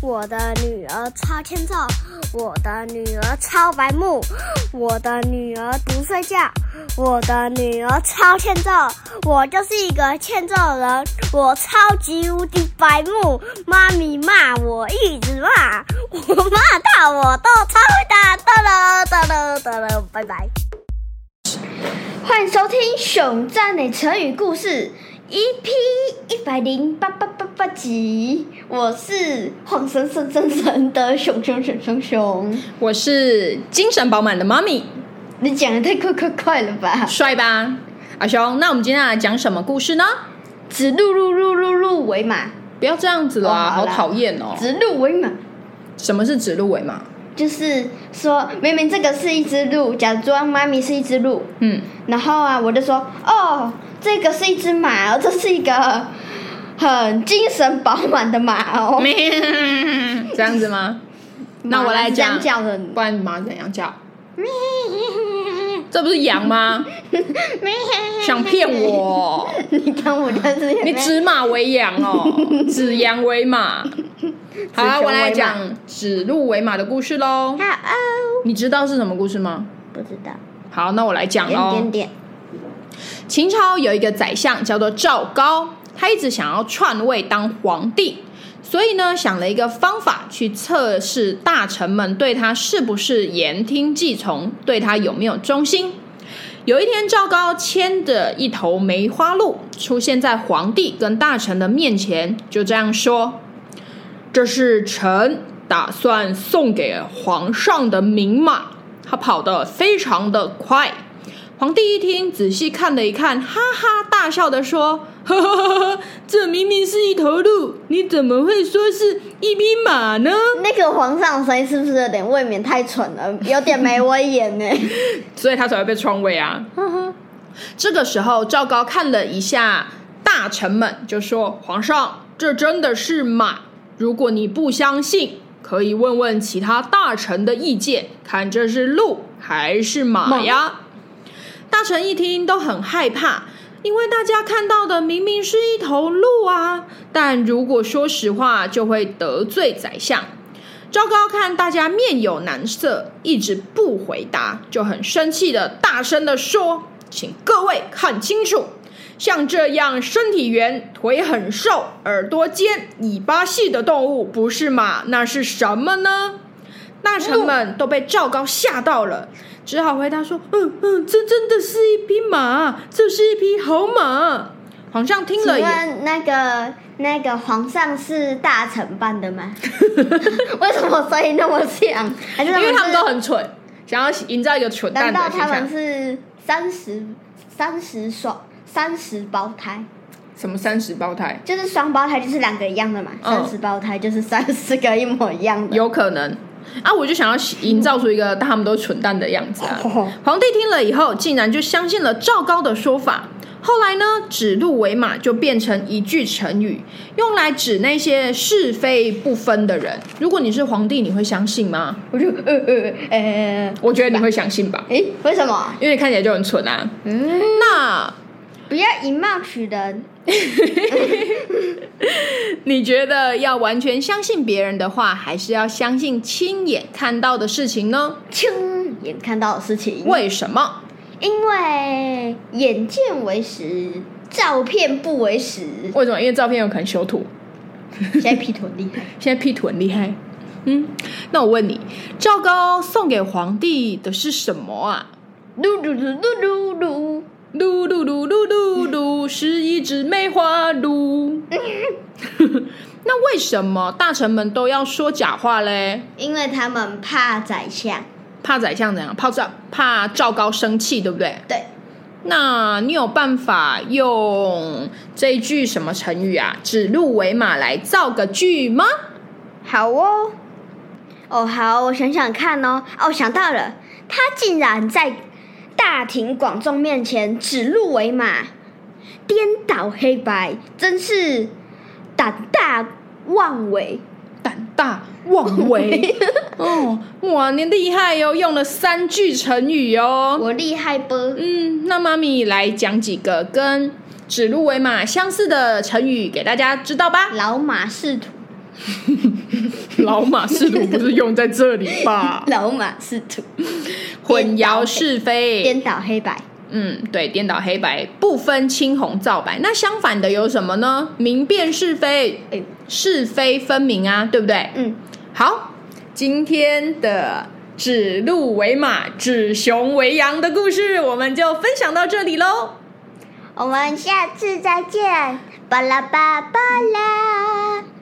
我的女儿超欠揍，我的女儿超白目，我的女儿不睡觉，我的女儿超欠揍，我就是一个欠揍人，我超级无敌白目，妈咪骂我一直骂，我骂到我都超会打，哒了哒了哒了，拜拜。欢迎收听《熊赞的成语故事》EP 一百零八八八八集，我是晃神神神神的熊熊熊熊熊。我是精神饱满的妈咪，你讲的太快快快了吧？帅吧？阿雄，那我们今天来讲什么故事呢？指鹿鹿鹿鹿鹿为马，不要这样子啦，好哦好讨厌哦！指鹿为马，什么是指鹿为马？就是说明明这个是一只鹿，假装妈咪是一只鹿，嗯，然后啊，我就说哦，这个是一只马哦，这是一个很精神饱满的马哦。这样子吗？那我来讲叫的，不然马怎样叫？这不是羊吗？想骗我？你看我就是你指马为羊哦，指羊为马。好我来讲指鹿为马的故事喽。好哦，你知道是什么故事吗？不知道，好，那我来讲喽。点点点，秦朝有一个宰相叫做赵高，他一直想要篡位当皇帝，所以呢想了一个方法去测试大臣们对他是不是言听计从，对他有没有忠心。有一天，赵高牵着一头梅花鹿出现在皇帝跟大臣的面前，就这样说：“这是臣打算送给皇上的名马，它跑得非常的快。”皇帝一听，仔细看了一看，哈哈大笑的说：“呵呵呵呵，这明明是一头鹿，你怎么会说是一匹马呢那个皇上声音是不是有点未免太蠢了，有点没威严呢？？” 所以他才会被篡位啊。这个时候，赵高看了一下大臣们，就说：“皇上，这真的是马。如果你不相信，可以问问其他大臣的意见，看这是鹿还是马呀？”大臣一听都很害怕，因为大家看到的明明是一头鹿啊，但如果说实话，就会得罪宰相。赵高看大家面有难色，一直不回答，就很生气的大声的说：“请各位看清楚，像这样身体圆、腿很瘦、耳朵尖、尾巴细的动物，不是马，那是什么呢？”大臣们都被赵高吓到了，只好回答说：“嗯嗯，这真的是一匹马，这是一匹好马。”皇上听了那个那个皇上是大臣扮的吗？为什么声音那么像？还是因为他们都很蠢，想要营造一个蠢蛋难道他们。是三十三十双三十胞胎？什么三十胞胎？就是双胞胎，就是两个一样的嘛。嗯三十胞胎就是三十个一模一样的。有可能啊，我就想要营造出一个他们都蠢蛋的样子啊。皇帝听了以后，竟然就相信了赵高的说法。后来呢，指鹿为马就变成一句成语，用来指那些是非不分的人。如果你是皇帝，你会相信吗？我就呃呃呃，我觉得你会相信吧，诶，为什么？因为你看起来就很蠢啊。嗯，那不要以貌取人。你觉得要完全相信别人的话，还是要相信亲眼看到的事情呢？亲眼看到的事情，为什么？因为眼见为实，照片不为实。为什么？因为照片有可能修图。现在 P 图很厉害，现在 P 图很厉害。嗯，那我问你，赵高送给皇帝的是什么啊？噜噜噜噜噜噜。噜是一只梅花鹿。那为什么大臣们都要说假话嘞？因为他们怕宰相。怕宰相怎样？怕赵怕赵高生气，对不对？对，那你有办法用这一句什么成语啊？指鹿为马来造个句吗？好哦。哦，好，我想想看哦。哦，想到了，他竟然在大庭广众面前指鹿为马，颠倒黑白，真是胆大妄为。胆大妄为 哦，哇，你厉害哟、用了三句成语哦。我厉害不？嗯，那妈咪来讲几个跟指鹿为马相似的成语给大家知道吧？老马识途。老马识途不是用在这里吧？老马识途，混淆是非，颠倒黑白。嗯，对，颠倒黑白，不分青红皂白。那相反的有什么呢？明辨是非，哎是非分明啊，对不对？嗯，好，今天的指鹿为马，指熊为羊的故事，我们就分享到这里喽。我们下次再见，巴拉巴巴拉。